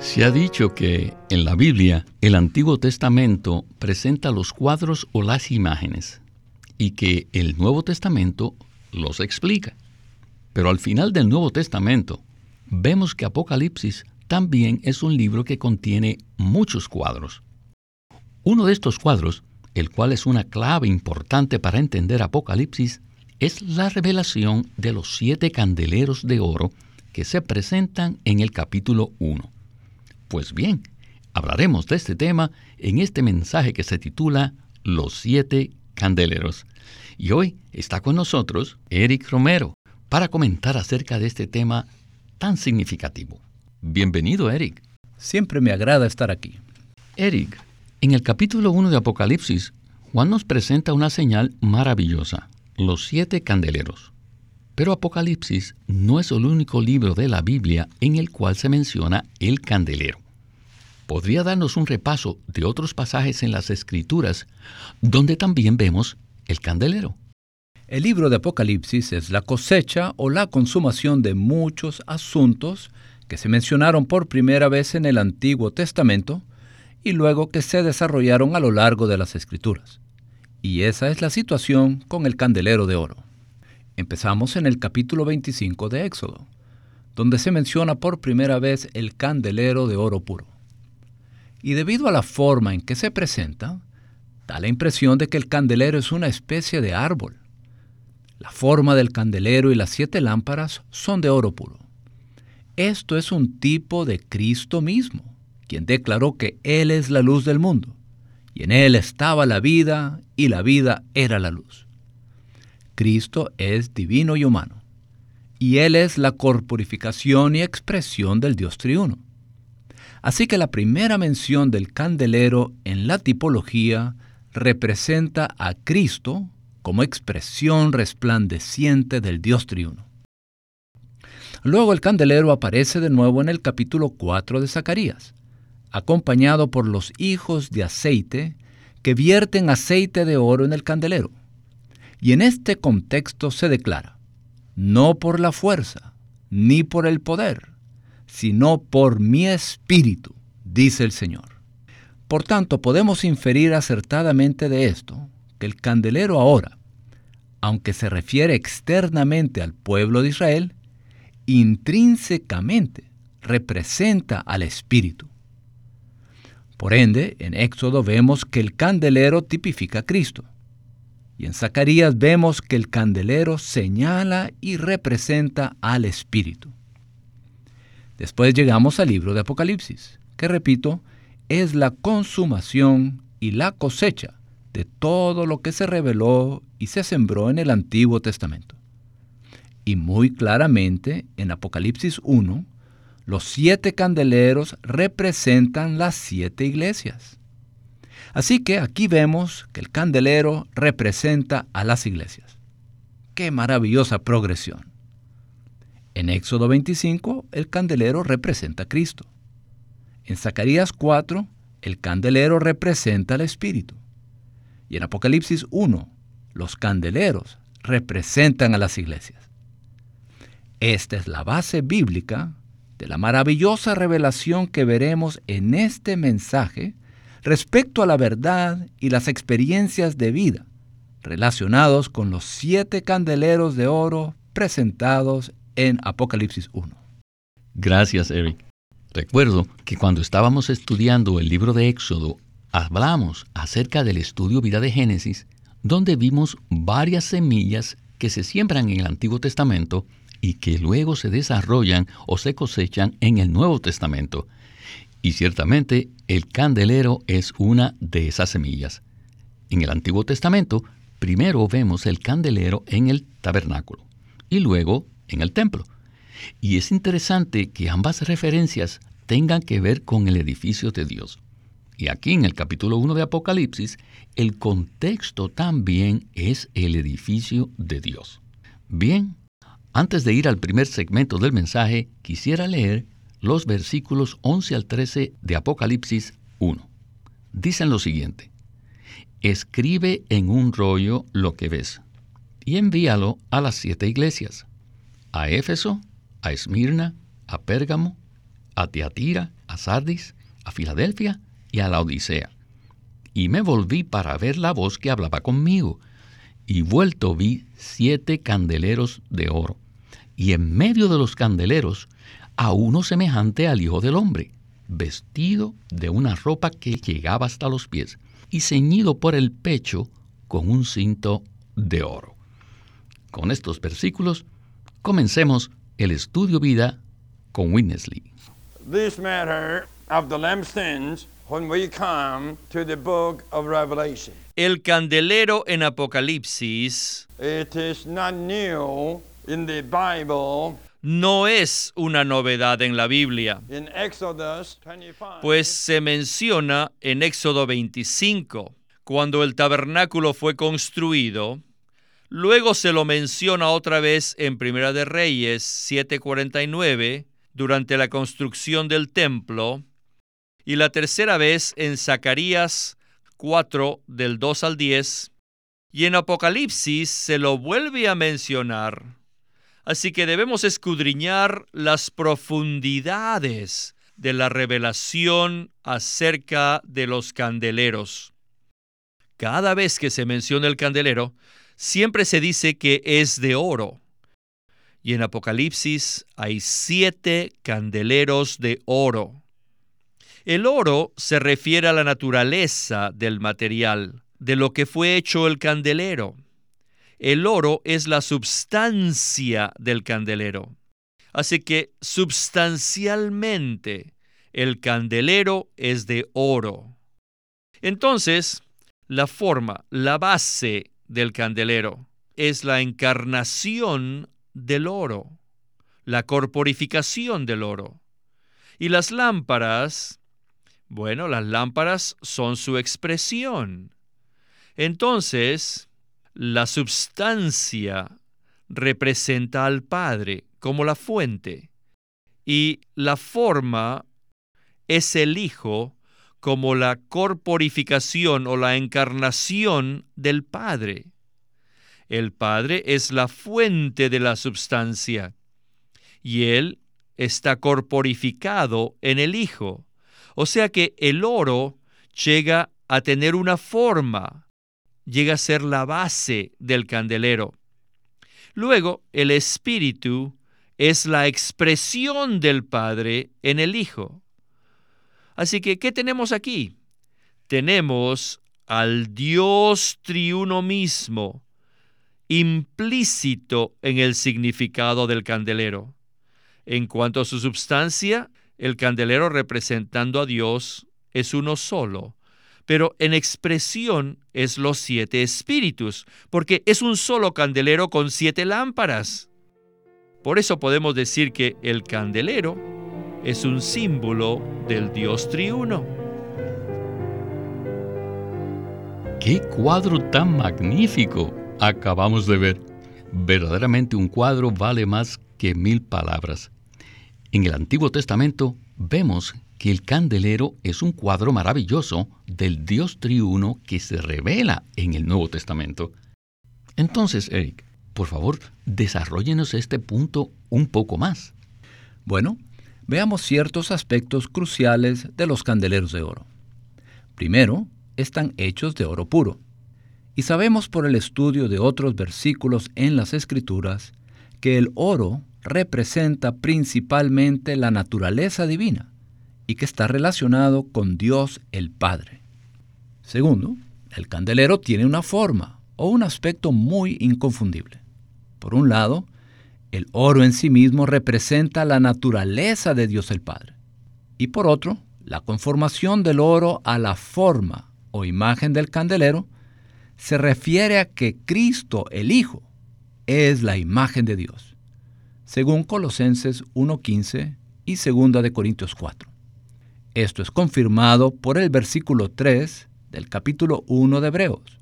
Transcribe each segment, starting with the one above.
Se ha dicho que en la Biblia el Antiguo Testamento presenta los cuadros o las imágenes y que el Nuevo Testamento los explica. Pero al final del Nuevo Testamento vemos que Apocalipsis también es un libro que contiene muchos cuadros. Uno de estos cuadros, el cual es una clave importante para entender Apocalipsis, es la revelación de los siete candeleros de oro que se presentan en el capítulo 1. Pues bien, hablaremos de este tema en este mensaje que se titula Los siete candeleros. Y hoy está con nosotros Eric Romero para comentar acerca de este tema tan significativo. Bienvenido, Eric. Siempre me agrada estar aquí. Eric, en el capítulo 1 de Apocalipsis, Juan nos presenta una señal maravillosa, los siete candeleros. Pero Apocalipsis no es el único libro de la Biblia en el cual se menciona el candelero. ¿Podría darnos un repaso de otros pasajes en las Escrituras donde también vemos el candelero? El libro de Apocalipsis es la cosecha o la consumación de muchos asuntos que se mencionaron por primera vez en el Antiguo Testamento y luego que se desarrollaron a lo largo de las Escrituras. Y esa es la situación con el candelero de oro. Empezamos en el capítulo 25 de Éxodo, donde se menciona por primera vez el candelero de oro puro. Y debido a la forma en que se presenta, da la impresión de que el candelero es una especie de árbol. La forma del candelero y las siete lámparas son de oro puro. Esto es un tipo de Cristo mismo, quien declaró que Él es la luz del mundo, y en Él estaba la vida, y la vida era la luz. Cristo es divino y humano, y Él es la corporificación y expresión del Dios triuno. Así que la primera mención del candelero en la tipología representa a Cristo como expresión resplandeciente del Dios triuno. Luego el candelero aparece de nuevo en el capítulo 4 de Zacarías, acompañado por los hijos de aceite que vierten aceite de oro en el candelero. Y en este contexto se declara, no por la fuerza, ni por el poder, sino por mi espíritu, dice el Señor. Por tanto, podemos inferir acertadamente de esto que el candelero ahora, aunque se refiere externamente al pueblo de Israel, intrínsecamente representa al Espíritu. Por ende, en Éxodo vemos que el candelero tipifica a Cristo. Y en Zacarías vemos que el candelero señala y representa al Espíritu. Después llegamos al libro de Apocalipsis, que repito, es la consumación y la cosecha de todo lo que se reveló y se sembró en el Antiguo Testamento. Y muy claramente en Apocalipsis 1, los siete candeleros representan las siete iglesias. Así que aquí vemos que el candelero representa a las iglesias. ¡Qué maravillosa progresión! En Éxodo 25, el candelero representa a Cristo. En Zacarías 4, el candelero representa al Espíritu. Y en Apocalipsis 1, los candeleros representan a las iglesias. Esta es la base bíblica de la maravillosa revelación que veremos en este mensaje respecto a la verdad y las experiencias de vida relacionados con los siete candeleros de oro presentados en Apocalipsis 1. Gracias, Eric. Recuerdo que cuando estábamos estudiando el libro de Éxodo, hablamos acerca del estudio vida de Génesis, donde vimos varias semillas que se siembran en el Antiguo Testamento y que luego se desarrollan o se cosechan en el Nuevo Testamento. Y ciertamente el candelero es una de esas semillas. En el Antiguo Testamento, primero vemos el candelero en el tabernáculo y luego en el templo. Y es interesante que ambas referencias tengan que ver con el edificio de Dios. Y aquí en el capítulo 1 de Apocalipsis, el contexto también es el edificio de Dios. Bien, antes de ir al primer segmento del mensaje, quisiera leer los versículos 11 al 13 de Apocalipsis 1. Dicen lo siguiente, escribe en un rollo lo que ves y envíalo a las siete iglesias, a Éfeso, a Esmirna, a Pérgamo, a Teatira, a Sardis, a Filadelfia y a la Odisea. Y me volví para ver la voz que hablaba conmigo, y vuelto vi siete candeleros de oro, y en medio de los candeleros a uno semejante al Hijo del Hombre, vestido de una ropa que llegaba hasta los pies, y ceñido por el pecho con un cinto de oro. Con estos versículos, comencemos el estudio vida con Winnesley. This matter of the lampstands when we come to the book of Revelation. El candelero en Apocalipsis It is not new in the Bible. No es una novedad en la Biblia, In Exodus 25, pues se menciona en Éxodo 25, cuando el tabernáculo fue construido, luego se lo menciona otra vez en Primera de Reyes 7:49, durante la construcción del templo, y la tercera vez en Zacarías 4 del 2 al 10, y en Apocalipsis se lo vuelve a mencionar. Así que debemos escudriñar las profundidades de la revelación acerca de los candeleros. Cada vez que se menciona el candelero, siempre se dice que es de oro. Y en Apocalipsis hay siete candeleros de oro. El oro se refiere a la naturaleza del material, de lo que fue hecho el candelero. El oro es la substancia del candelero. Así que substancialmente el candelero es de oro. Entonces, la forma, la base del candelero es la encarnación del oro, la corporificación del oro. Y las lámparas, bueno, las lámparas son su expresión. Entonces, la substancia representa al Padre como la fuente y la forma es el Hijo como la corporificación o la encarnación del Padre. El Padre es la fuente de la substancia y Él está corporificado en el Hijo. O sea que el oro llega a tener una forma, llega a ser la base del candelero. Luego, el Espíritu es la expresión del Padre en el Hijo. Así que, ¿qué tenemos aquí? Tenemos al Dios triuno mismo, implícito en el significado del candelero. En cuanto a su substancia, el candelero representando a Dios es uno solo, pero en expresión es los siete espíritus, porque es un solo candelero con siete lámparas. Por eso podemos decir que el candelero es un símbolo del Dios triuno. ¡Qué cuadro tan magnífico acabamos de ver! Verdaderamente un cuadro vale más que mil palabras. En el Antiguo Testamento vemos que el candelero es un cuadro maravilloso del Dios triuno que se revela en el Nuevo Testamento. Entonces, Eric, por favor, desarrollenos este punto un poco más. Bueno, veamos ciertos aspectos cruciales de los candeleros de oro. Primero, están hechos de oro puro. Y sabemos por el estudio de otros versículos en las Escrituras que el oro representa principalmente la naturaleza divina y que está relacionado con Dios el Padre. Segundo, el candelero tiene una forma o un aspecto muy inconfundible. Por un lado, el oro en sí mismo representa la naturaleza de Dios el Padre. Y por otro, la conformación del oro a la forma o imagen del candelero se refiere a que Cristo el Hijo es la imagen de Dios, según Colosenses 1.15 y 2 de Corintios 4. Esto es confirmado por el versículo 3 del capítulo 1 de Hebreos,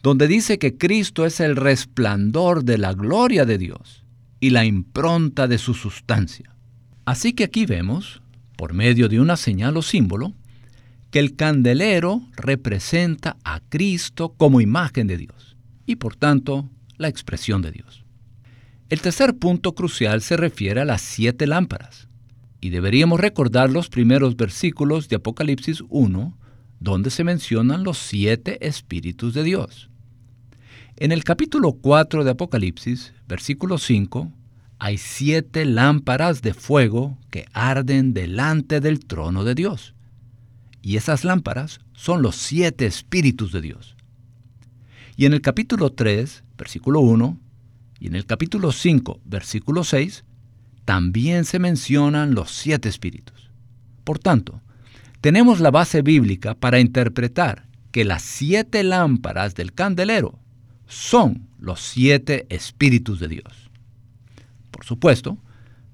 donde dice que Cristo es el resplandor de la gloria de Dios y la impronta de su sustancia. Así que aquí vemos, por medio de una señal o símbolo, que el candelero representa a Cristo como imagen de Dios y por tanto la expresión de Dios. El tercer punto crucial se refiere a las siete lámparas y deberíamos recordar los primeros versículos de Apocalipsis 1 donde se mencionan los siete espíritus de Dios. En el capítulo 4 de Apocalipsis, versículo 5, hay siete lámparas de fuego que arden delante del trono de Dios. Y esas lámparas son los siete espíritus de Dios. Y en el capítulo 3, versículo 1, y en el capítulo 5, versículo 6, también se mencionan los siete espíritus. Por tanto, tenemos la base bíblica para interpretar que las siete lámparas del candelero son los siete espíritus de Dios. Por supuesto,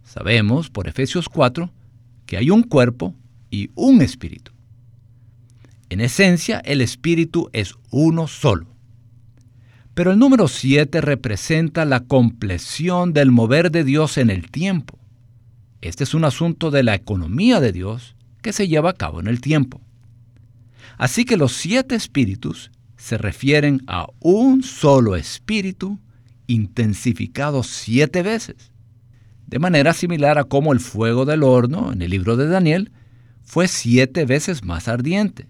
sabemos por Efesios 4 que hay un cuerpo y un espíritu. En esencia, el espíritu es uno solo. Pero el número 7 representa la compleción del mover de Dios en el tiempo. Este es un asunto de la economía de Dios que se lleva a cabo en el tiempo. Así que los siete espíritus se refieren a un solo espíritu intensificado siete veces, de manera similar a como el fuego del horno en el libro de Daniel fue siete veces más ardiente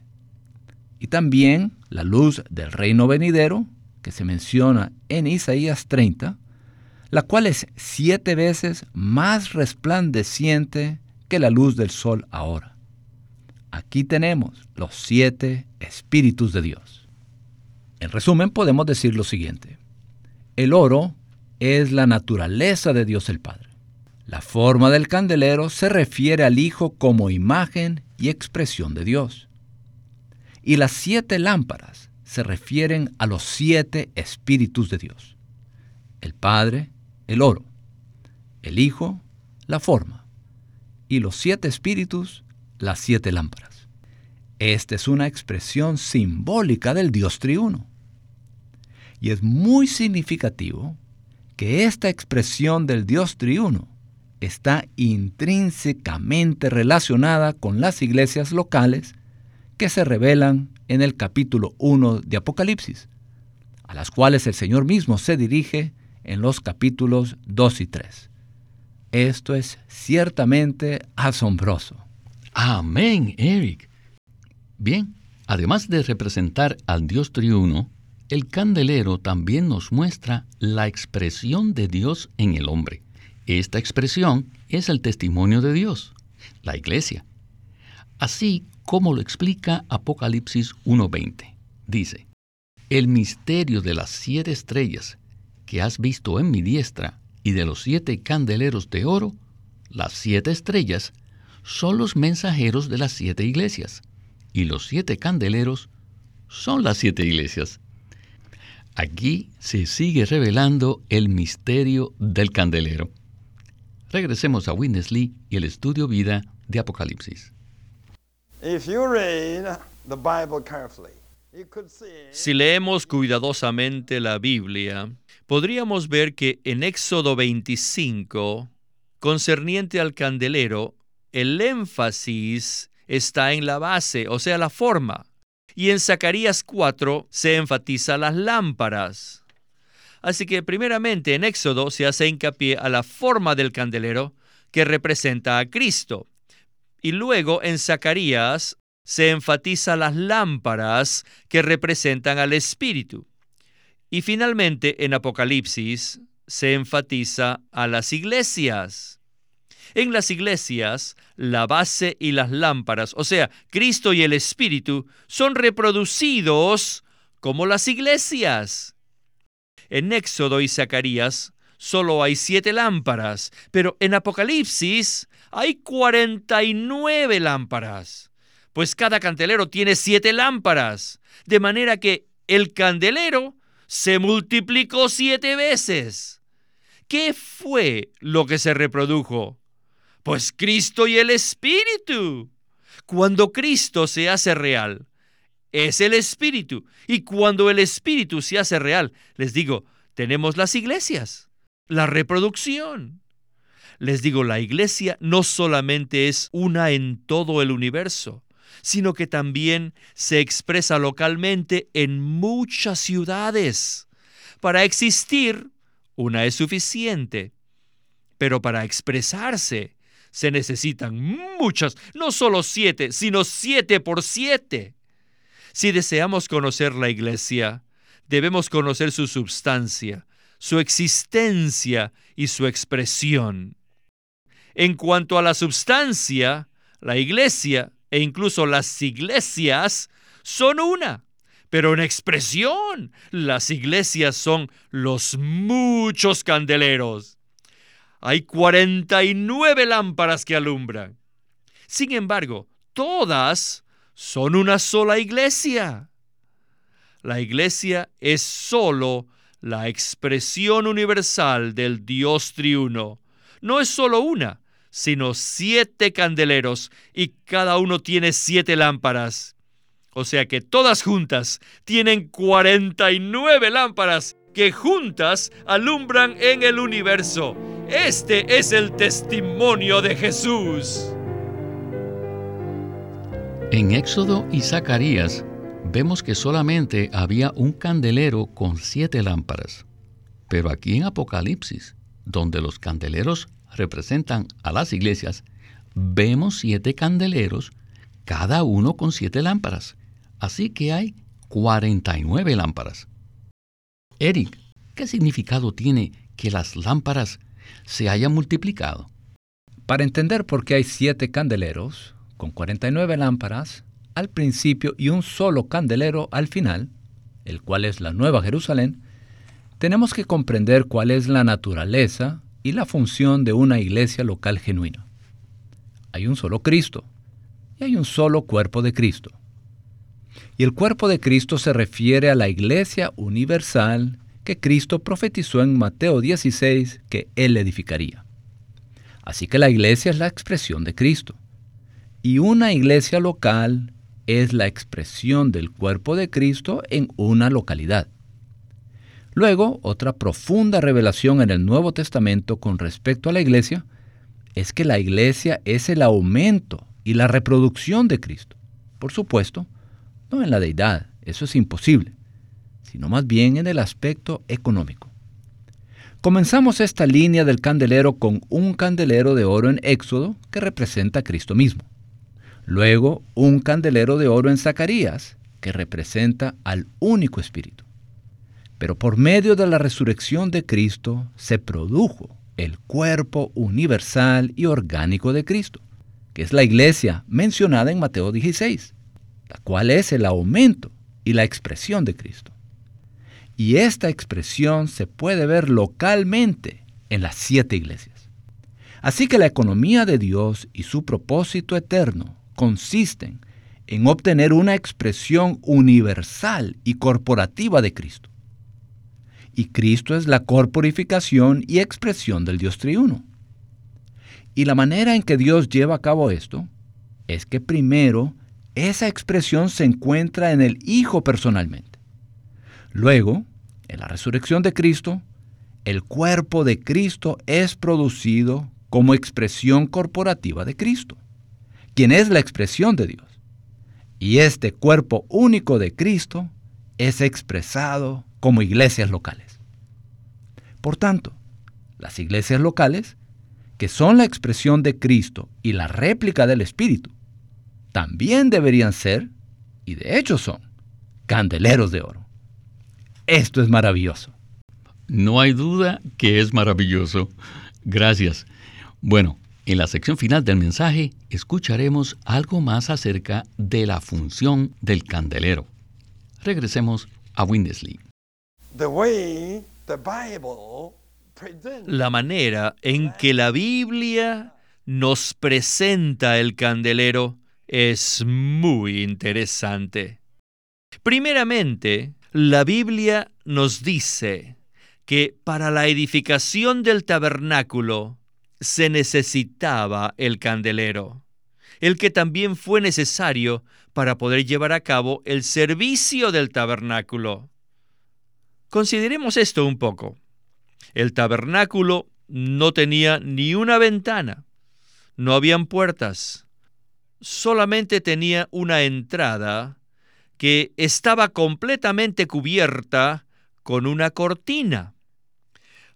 y también la luz del reino venidero, que se menciona en Isaías 30, la cual es siete veces más resplandeciente que la luz del sol ahora. Aquí tenemos los siete espíritus de Dios. En resumen, podemos decir lo siguiente. El oro es la naturaleza de Dios el Padre. La forma del candelero se refiere al Hijo como imagen y expresión de Dios. Y las siete lámparas se refieren a los siete espíritus de Dios. El Padre, el oro, el Hijo, la forma, y los siete espíritus, las siete lámparas. Esta es una expresión simbólica del Dios triuno. Y es muy significativo que esta expresión del Dios triuno está intrínsecamente relacionada con las iglesias locales que se revelan en el capítulo 1 de Apocalipsis, a las cuales el Señor mismo se dirige en los capítulos 2 y 3. Esto es ciertamente asombroso. Amén, Eric. Bien, además de representar al Dios triuno, el candelero también nos muestra la expresión de Dios en el hombre. Esta expresión es el testimonio de Dios, la iglesia. Así como lo explica Apocalipsis 1.20. Dice, el misterio de las siete estrellas que has visto en mi diestra y de los siete candeleros de oro, las siete estrellas, son los mensajeros de las siete iglesias, y los siete candeleros son las siete iglesias. Aquí se sigue revelando el misterio del candelero. Regresemos a Witness Lee y el estudio vida de Apocalipsis. Si leemos cuidadosamente la Biblia, podríamos ver que en Éxodo 25, concerniente al candelero, el énfasis está en la base, o sea, la forma. Y en Zacarías 4 se enfatiza las lámparas. Así que primeramente en Éxodo se hace hincapié a la forma del candelero que representa a Cristo. Y luego en Zacarías se enfatiza las lámparas que representan al Espíritu. Y finalmente en Apocalipsis se enfatiza a las iglesias. En las iglesias, la base y las lámparas, o sea, Cristo y el Espíritu, son reproducidos como las iglesias. En Éxodo y Zacarías solo hay siete lámparas, pero en Apocalipsis hay 49 lámparas, pues cada candelero tiene siete lámparas, de manera que el candelero se multiplicó siete veces. ¿Qué fue lo que se reprodujo? Pues Cristo y el Espíritu. Cuando Cristo se hace real, es el Espíritu. Y cuando el Espíritu se hace real, les digo, tenemos las iglesias, la reproducción. Les digo, la iglesia no solamente es una en todo el universo, sino que también se expresa localmente en muchas ciudades. Para existir, una es suficiente, pero para expresarse se necesitan muchas, no solo siete, sino siete por siete. Si deseamos conocer la iglesia, debemos conocer su substancia, su existencia y su expresión. En cuanto a la substancia, la iglesia e incluso las iglesias son una, pero en expresión, las iglesias son los muchos candeleros. Hay 49 lámparas que alumbran. Sin embargo, todas son una sola iglesia. La iglesia es solo la expresión universal del Dios triuno. No es solo una, sino siete candeleros y cada uno tiene siete lámparas. O sea que todas juntas tienen 49 lámparas que juntas alumbran en el universo. Este es el testimonio de Jesús. En Éxodo y Zacarías vemos que solamente había un candelero con siete lámparas. Pero aquí en Apocalipsis, donde los candeleros representan a las iglesias, vemos siete candeleros, cada uno con siete lámparas. Así que hay 49 lámparas. Eric, ¿qué significado tiene que las lámparas se hayan multiplicado? Para entender por qué hay siete candeleros, con 49 lámparas al principio y un solo candelero al final, el cual es la Nueva Jerusalén, tenemos que comprender cuál es la naturaleza y la función de una iglesia local genuina. Hay un solo Cristo y hay un solo cuerpo de Cristo. Y el cuerpo de Cristo se refiere a la iglesia universal que Cristo profetizó en Mateo 16 que Él edificaría. Así que la iglesia es la expresión de Cristo. Y una iglesia local es la expresión del cuerpo de Cristo en una localidad. Luego, otra profunda revelación en el Nuevo Testamento con respecto a la iglesia es que la iglesia es el aumento y la reproducción de Cristo. Por supuesto, no en la deidad, eso es imposible, sino más bien en el aspecto económico. Comenzamos esta línea del candelero con un candelero de oro en Éxodo que representa a Cristo mismo. Luego, un candelero de oro en Zacarías que representa al único Espíritu. Pero por medio de la resurrección de Cristo se produjo el cuerpo universal y orgánico de Cristo, que es la iglesia mencionada en Mateo 16, la cual es el aumento y la expresión de Cristo. Y esta expresión se puede ver localmente en las siete iglesias. Así que la economía de Dios y su propósito eterno consisten en obtener una expresión universal y corporativa de Cristo y Cristo es la corporificación y expresión del Dios triuno. Y la manera en que Dios lleva a cabo esto es que primero esa expresión se encuentra en el Hijo personalmente. Luego, en la resurrección de Cristo, el cuerpo de Cristo es producido como expresión corporativa de Cristo, quien es la expresión de Dios. Y este cuerpo único de Cristo es expresado como iglesias locales. Por tanto, las iglesias locales, que son la expresión de Cristo y la réplica del Espíritu, también deberían ser, y de hecho son, candeleros de oro. Esto es maravilloso. No hay duda que es maravilloso. Gracias. Bueno, en la sección final del mensaje escucharemos algo más acerca de la función del candelero. Regresemos a Windesley. La manera en que la Biblia nos presenta el candelero es muy interesante. Primeramente, la Biblia nos dice que para la edificación del tabernáculo se necesitaba el candelero. el que también fue necesario para poder llevar a cabo el servicio del tabernáculo. Consideremos esto un poco. El tabernáculo no tenía ni una ventana, no habían puertas, solamente tenía una entrada que estaba completamente cubierta con una cortina.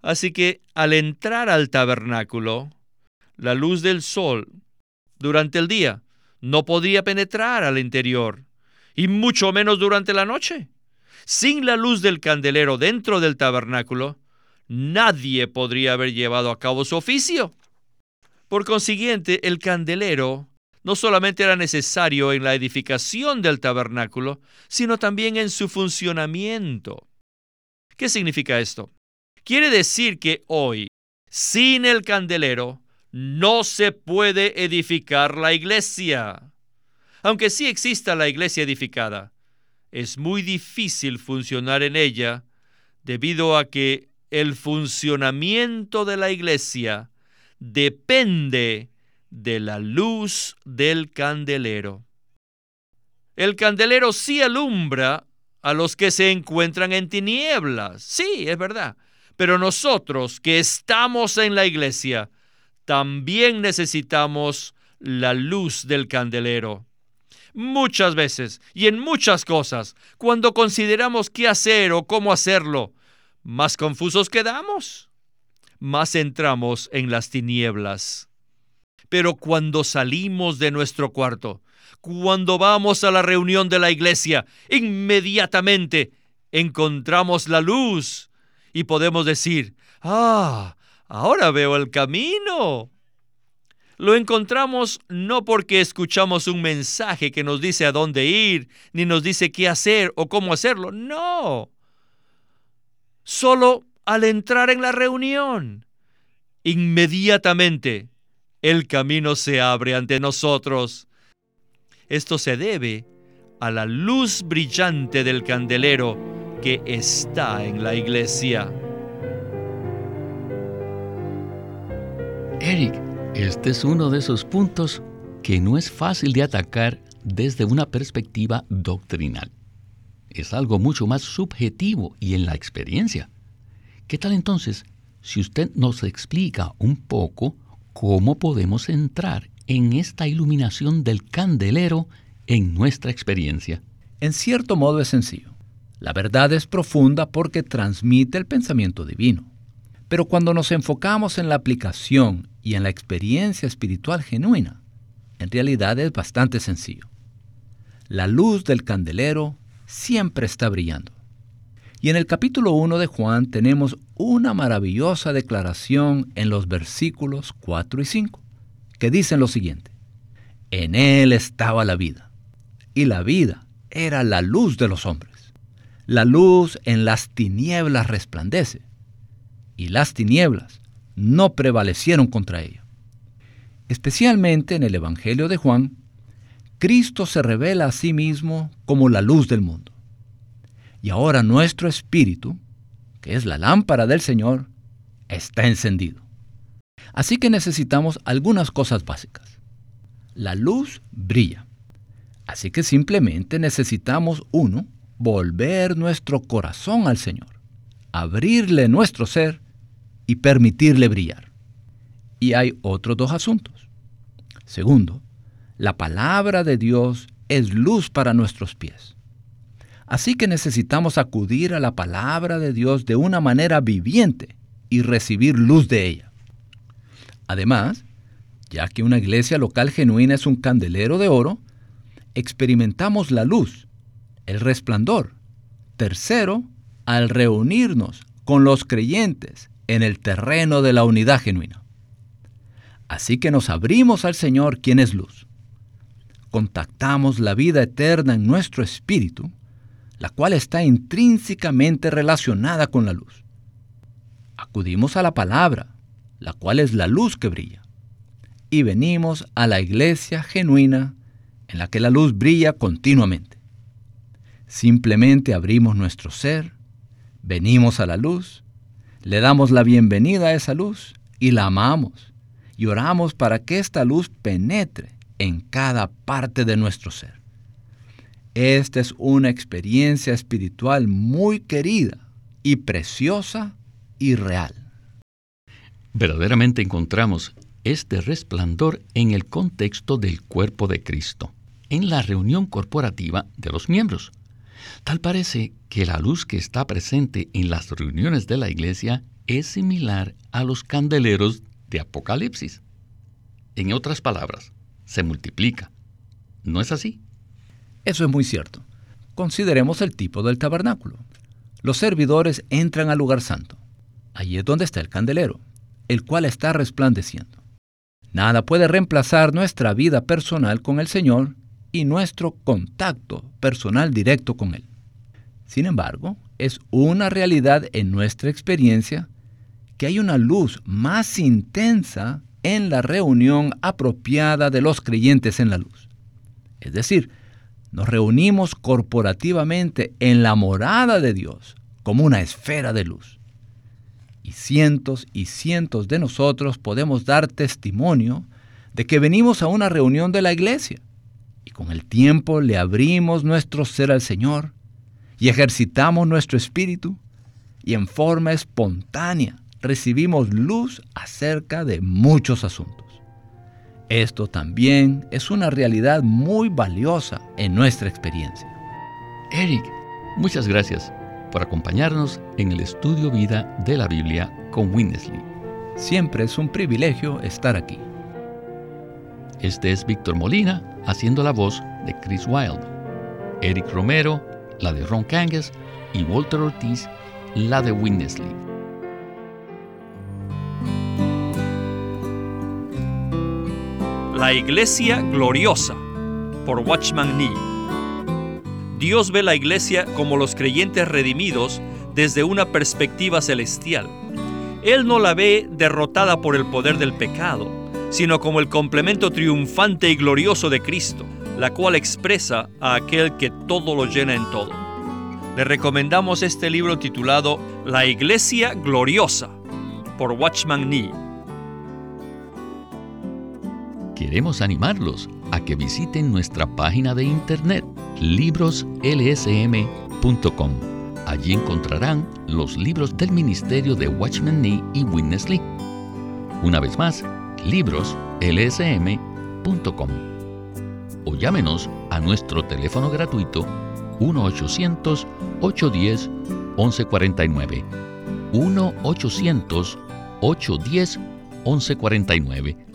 Así que al entrar al tabernáculo, la luz del sol durante el día no podía penetrar al interior, y mucho menos durante la noche. Sin la luz del candelero dentro del tabernáculo, nadie podría haber llevado a cabo su oficio. Por consiguiente, el candelero no solamente era necesario en la edificación del tabernáculo, sino también en su funcionamiento. ¿Qué significa esto? Quiere decir que hoy, sin el candelero, no se puede edificar la iglesia. Aunque sí exista la iglesia edificada, es muy difícil funcionar en ella debido a que el funcionamiento de la iglesia depende de la luz del candelero. El candelero sí alumbra a los que se encuentran en tinieblas. Sí, es verdad. Pero nosotros que estamos en la iglesia, también necesitamos la luz del candelero. Muchas veces y en muchas cosas, cuando consideramos qué hacer o cómo hacerlo, más confusos quedamos, más entramos en las tinieblas. Pero cuando salimos de nuestro cuarto, cuando vamos a la reunión de la iglesia, inmediatamente encontramos la luz y podemos decir, ah, ahora veo el camino. Lo encontramos no porque escuchamos un mensaje que nos dice a dónde ir, ni nos dice qué hacer o cómo hacerlo, no. Solo al entrar en la reunión, inmediatamente el camino se abre ante nosotros. Esto se debe a la luz brillante del candelero que está en la iglesia. Eric, este es uno de esos puntos que no es fácil de atacar desde una perspectiva doctrinal. Es algo mucho más subjetivo y en la experiencia. ¿Qué tal entonces si usted nos explica un poco cómo podemos entrar en esta iluminación del candelero en nuestra experiencia. En cierto modo es sencillo. La verdad es profunda porque transmite el pensamiento divino. Pero cuando nos enfocamos en la aplicación y en la experiencia espiritual genuina, en realidad es bastante sencillo. La luz del candelero siempre está brillando. Y en el capítulo 1 de Juan tenemos una maravillosa declaración en los versículos 4 y 5, que dicen lo siguiente. En él estaba la vida, y la vida era la luz de los hombres. La luz en las tinieblas resplandece, y las tinieblas no prevalecieron contra ella. Especialmente en el Evangelio de Juan, Cristo se revela a sí mismo como la luz del mundo. Y ahora nuestro espíritu, que es la lámpara del Señor, está encendido. Así que necesitamos algunas cosas básicas. La luz brilla. Así que simplemente necesitamos, uno, volver nuestro corazón al Señor, abrirle nuestro ser y permitirle brillar. Y hay otros dos asuntos. Segundo, la palabra de Dios es luz para nuestros pies. Así que necesitamos acudir a la palabra de Dios de una manera viviente y recibir luz de ella. Además, ya que una iglesia local genuina es un candelero de oro, experimentamos la luz, el resplandor. Tercero, al reunirnos con los creyentes en el terreno de la unidad genuina. Así que nos abrimos al Señor quien es luz. Contactamos la vida eterna en nuestro espíritu la cual está intrínsecamente relacionada con la luz. Acudimos a la palabra, la cual es la luz que brilla. Y venimos a la iglesia genuina en la que la luz brilla continuamente. Simplemente abrimos nuestro ser, venimos a la luz, le damos la bienvenida a esa luz y la amamos y oramos para que esta luz penetre en cada parte de nuestro ser. Esta es una experiencia espiritual muy querida y preciosa y real. Verdaderamente encontramos este resplandor en el contexto del cuerpo de Cristo, en la reunión corporativa de los miembros. Tal parece que la luz que está presente en las reuniones de la iglesia es similar a los candeleros de Apocalipsis. En otras palabras, se multiplica. ¿No es así? Eso es muy cierto. Consideremos el tipo del tabernáculo. Los servidores entran al lugar santo. Allí es donde está el candelero, el cual está resplandeciendo. Nada puede reemplazar nuestra vida personal con el Señor y nuestro contacto personal directo con Él. Sin embargo, es una realidad en nuestra experiencia que hay una luz más intensa en la reunión apropiada de los creyentes en la luz. Es decir, nos reunimos corporativamente en la morada de Dios como una esfera de luz. Y cientos y cientos de nosotros podemos dar testimonio de que venimos a una reunión de la iglesia y con el tiempo le abrimos nuestro ser al Señor y ejercitamos nuestro espíritu y en forma espontánea recibimos luz acerca de muchos asuntos. Esto también es una realidad muy valiosa en nuestra experiencia. Eric, muchas gracias por acompañarnos en el estudio vida de la Biblia con Winnesley. Siempre es un privilegio estar aquí. Este es Víctor Molina haciendo la voz de Chris Wilde, Eric Romero, la de Ron Kangas y Walter Ortiz, la de Winnesley. La Iglesia Gloriosa por Watchman Nee. Dios ve la Iglesia como los creyentes redimidos desde una perspectiva celestial. Él no la ve derrotada por el poder del pecado, sino como el complemento triunfante y glorioso de Cristo, la cual expresa a aquel que todo lo llena en todo. Le recomendamos este libro titulado La Iglesia Gloriosa por Watchman Nee. Queremos animarlos a que visiten nuestra página de internet libroslsm.com. Allí encontrarán los libros del ministerio de Watchman Nee y Witness Lee. Una vez más, libroslsm.com o llámenos a nuestro teléfono gratuito 1-800-810-1149. 1-800-810-1149